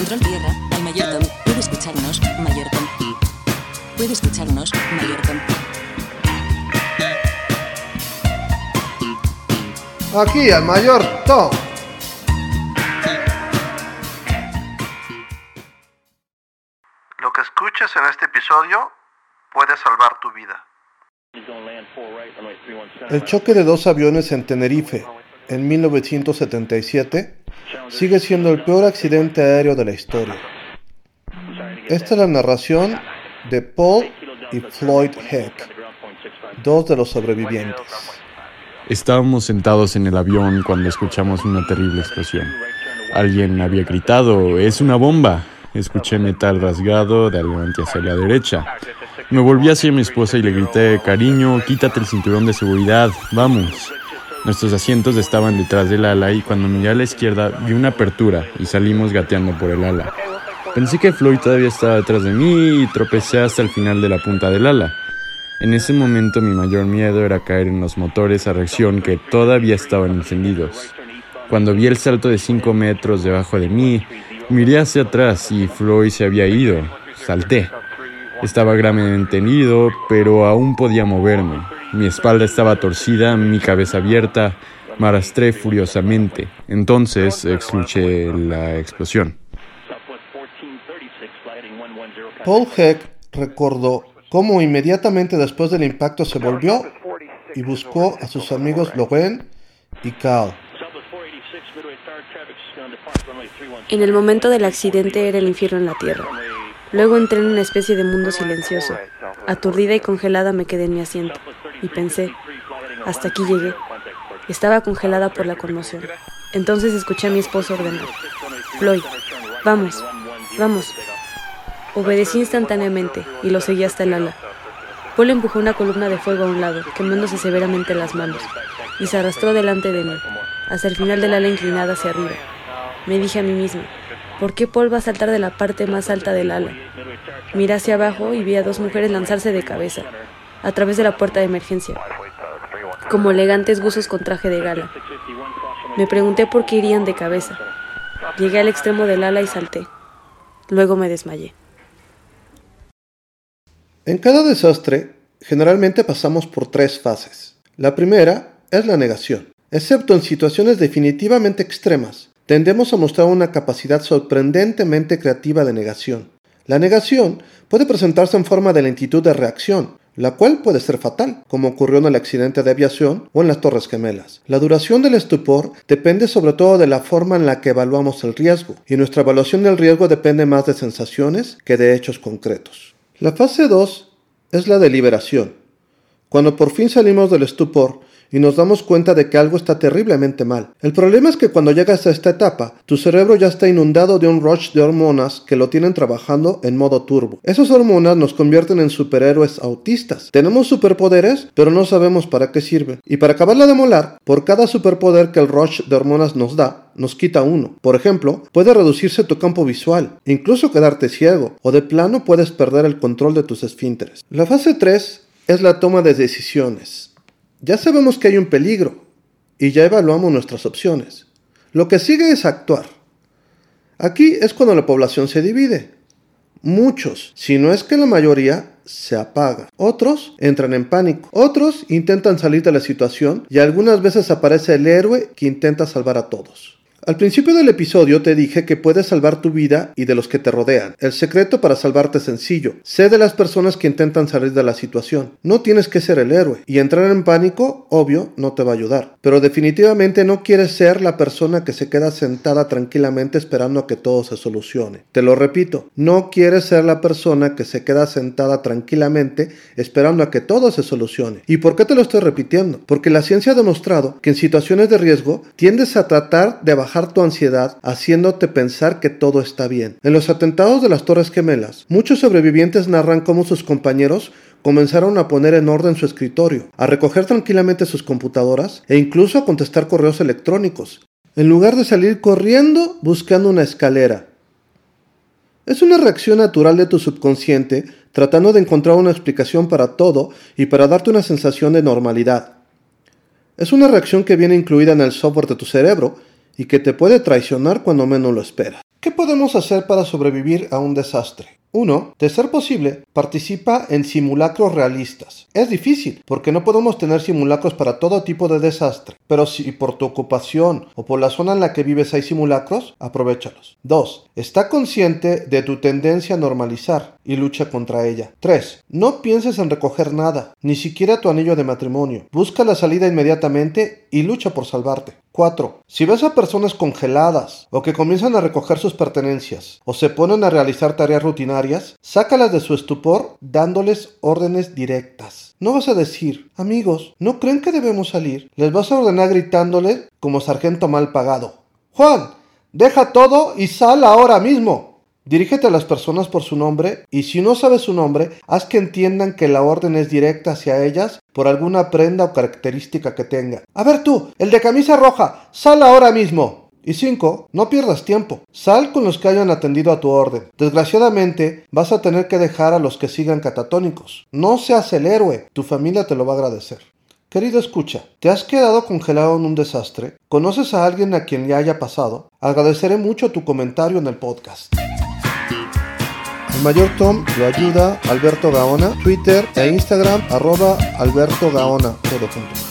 Control tierra, al mayor Tom. Puede escucharnos, mayor Tom. Puede escucharnos, mayor Tom. Aquí, al mayor Tom. Lo que escuches en este episodio puede salvar tu vida. El choque de dos aviones en Tenerife en 1977 sigue siendo el peor accidente aéreo de la historia. Esta es la narración de Paul y Floyd Heck, dos de los sobrevivientes. Estábamos sentados en el avión cuando escuchamos una terrible explosión. Alguien había gritado, es una bomba. Escuché metal rasgado de adelante hacia la derecha. Me volví hacia mi esposa y le grité, cariño, quítate el cinturón de seguridad, vamos. Nuestros asientos estaban detrás del ala y cuando miré a la izquierda vi una apertura y salimos gateando por el ala. Pensé que Floyd todavía estaba detrás de mí y tropecé hasta el final de la punta del ala. En ese momento mi mayor miedo era caer en los motores a reacción que todavía estaban encendidos. Cuando vi el salto de 5 metros debajo de mí, miré hacia atrás y Floyd se había ido. Salté. Estaba gravemente herido, pero aún podía moverme. Mi espalda estaba torcida, mi cabeza abierta. Me arrastré furiosamente. Entonces escuché la explosión. Paul Heck recordó cómo inmediatamente después del impacto se volvió y buscó a sus amigos Loren y Cal. En el momento del accidente era el infierno en la tierra. Luego entré en una especie de mundo silencioso. Aturdida y congelada me quedé en mi asiento y pensé, hasta aquí llegué. Estaba congelada por la conmoción. Entonces escuché a mi esposo ordenar, Floyd, vamos, vamos. Obedecí instantáneamente y lo seguí hasta el ala. Paul empujó una columna de fuego a un lado, quemándose severamente las manos, y se arrastró delante de mí, hasta el final del ala inclinada hacia arriba. Me dije a mí misma, ¿por qué Paul va a saltar de la parte más alta del ala? Miré hacia abajo y vi a dos mujeres lanzarse de cabeza, a través de la puerta de emergencia, como elegantes buzos con traje de gala. Me pregunté por qué irían de cabeza. Llegué al extremo del ala y salté. Luego me desmayé. En cada desastre, generalmente pasamos por tres fases. La primera es la negación. Excepto en situaciones definitivamente extremas, tendemos a mostrar una capacidad sorprendentemente creativa de negación. La negación puede presentarse en forma de lentitud de reacción, la cual puede ser fatal, como ocurrió en el accidente de aviación o en las Torres Gemelas. La duración del estupor depende sobre todo de la forma en la que evaluamos el riesgo, y nuestra evaluación del riesgo depende más de sensaciones que de hechos concretos. La fase 2 es la deliberación. Cuando por fin salimos del estupor, y nos damos cuenta de que algo está terriblemente mal. El problema es que cuando llegas a esta etapa, tu cerebro ya está inundado de un rush de hormonas que lo tienen trabajando en modo turbo. Esas hormonas nos convierten en superhéroes autistas. Tenemos superpoderes, pero no sabemos para qué sirven. Y para acabarla de molar, por cada superpoder que el rush de hormonas nos da, nos quita uno. Por ejemplo, puede reducirse tu campo visual, incluso quedarte ciego, o de plano puedes perder el control de tus esfínteres. La fase 3 es la toma de decisiones. Ya sabemos que hay un peligro y ya evaluamos nuestras opciones. Lo que sigue es actuar. Aquí es cuando la población se divide. Muchos, si no es que la mayoría, se apaga. Otros entran en pánico. Otros intentan salir de la situación y algunas veces aparece el héroe que intenta salvar a todos. Al principio del episodio te dije que puedes salvar tu vida y de los que te rodean. El secreto para salvarte es sencillo. Sé de las personas que intentan salir de la situación. No tienes que ser el héroe. Y entrar en pánico, obvio, no te va a ayudar. Pero definitivamente no quieres ser la persona que se queda sentada tranquilamente esperando a que todo se solucione. Te lo repito, no quieres ser la persona que se queda sentada tranquilamente esperando a que todo se solucione. ¿Y por qué te lo estoy repitiendo? Porque la ciencia ha demostrado que en situaciones de riesgo tiendes a tratar de bajar tu ansiedad haciéndote pensar que todo está bien. En los atentados de las Torres Gemelas, muchos sobrevivientes narran cómo sus compañeros comenzaron a poner en orden su escritorio, a recoger tranquilamente sus computadoras e incluso a contestar correos electrónicos, en lugar de salir corriendo buscando una escalera. Es una reacción natural de tu subconsciente tratando de encontrar una explicación para todo y para darte una sensación de normalidad. Es una reacción que viene incluida en el software de tu cerebro y que te puede traicionar cuando menos lo esperas. ¿Qué podemos hacer para sobrevivir a un desastre? 1. De ser posible, participa en simulacros realistas. Es difícil, porque no podemos tener simulacros para todo tipo de desastre, pero si por tu ocupación o por la zona en la que vives hay simulacros, aprovechalos. 2. Está consciente de tu tendencia a normalizar y lucha contra ella. 3. No pienses en recoger nada, ni siquiera tu anillo de matrimonio. Busca la salida inmediatamente y lucha por salvarte. 4. Si ves a personas congeladas o que comienzan a recoger sus pertenencias o se ponen a realizar tareas rutinarias, sácalas de su estupor dándoles órdenes directas. No vas a decir, amigos, ¿no creen que debemos salir? Les vas a ordenar gritándole como sargento mal pagado. Juan, deja todo y sal ahora mismo. Dirígete a las personas por su nombre y si no sabes su nombre, haz que entiendan que la orden es directa hacia ellas por alguna prenda o característica que tenga. A ver tú, el de camisa roja, sal ahora mismo. Y 5. No pierdas tiempo. Sal con los que hayan atendido a tu orden. Desgraciadamente, vas a tener que dejar a los que sigan catatónicos. No seas el héroe. Tu familia te lo va a agradecer. Querido escucha, ¿te has quedado congelado en un desastre? ¿Conoces a alguien a quien le haya pasado? Agradeceré mucho tu comentario en el podcast. El mayor Tom lo ayuda Alberto Gaona, Twitter e Instagram arroba Alberto Gaona, todo junto.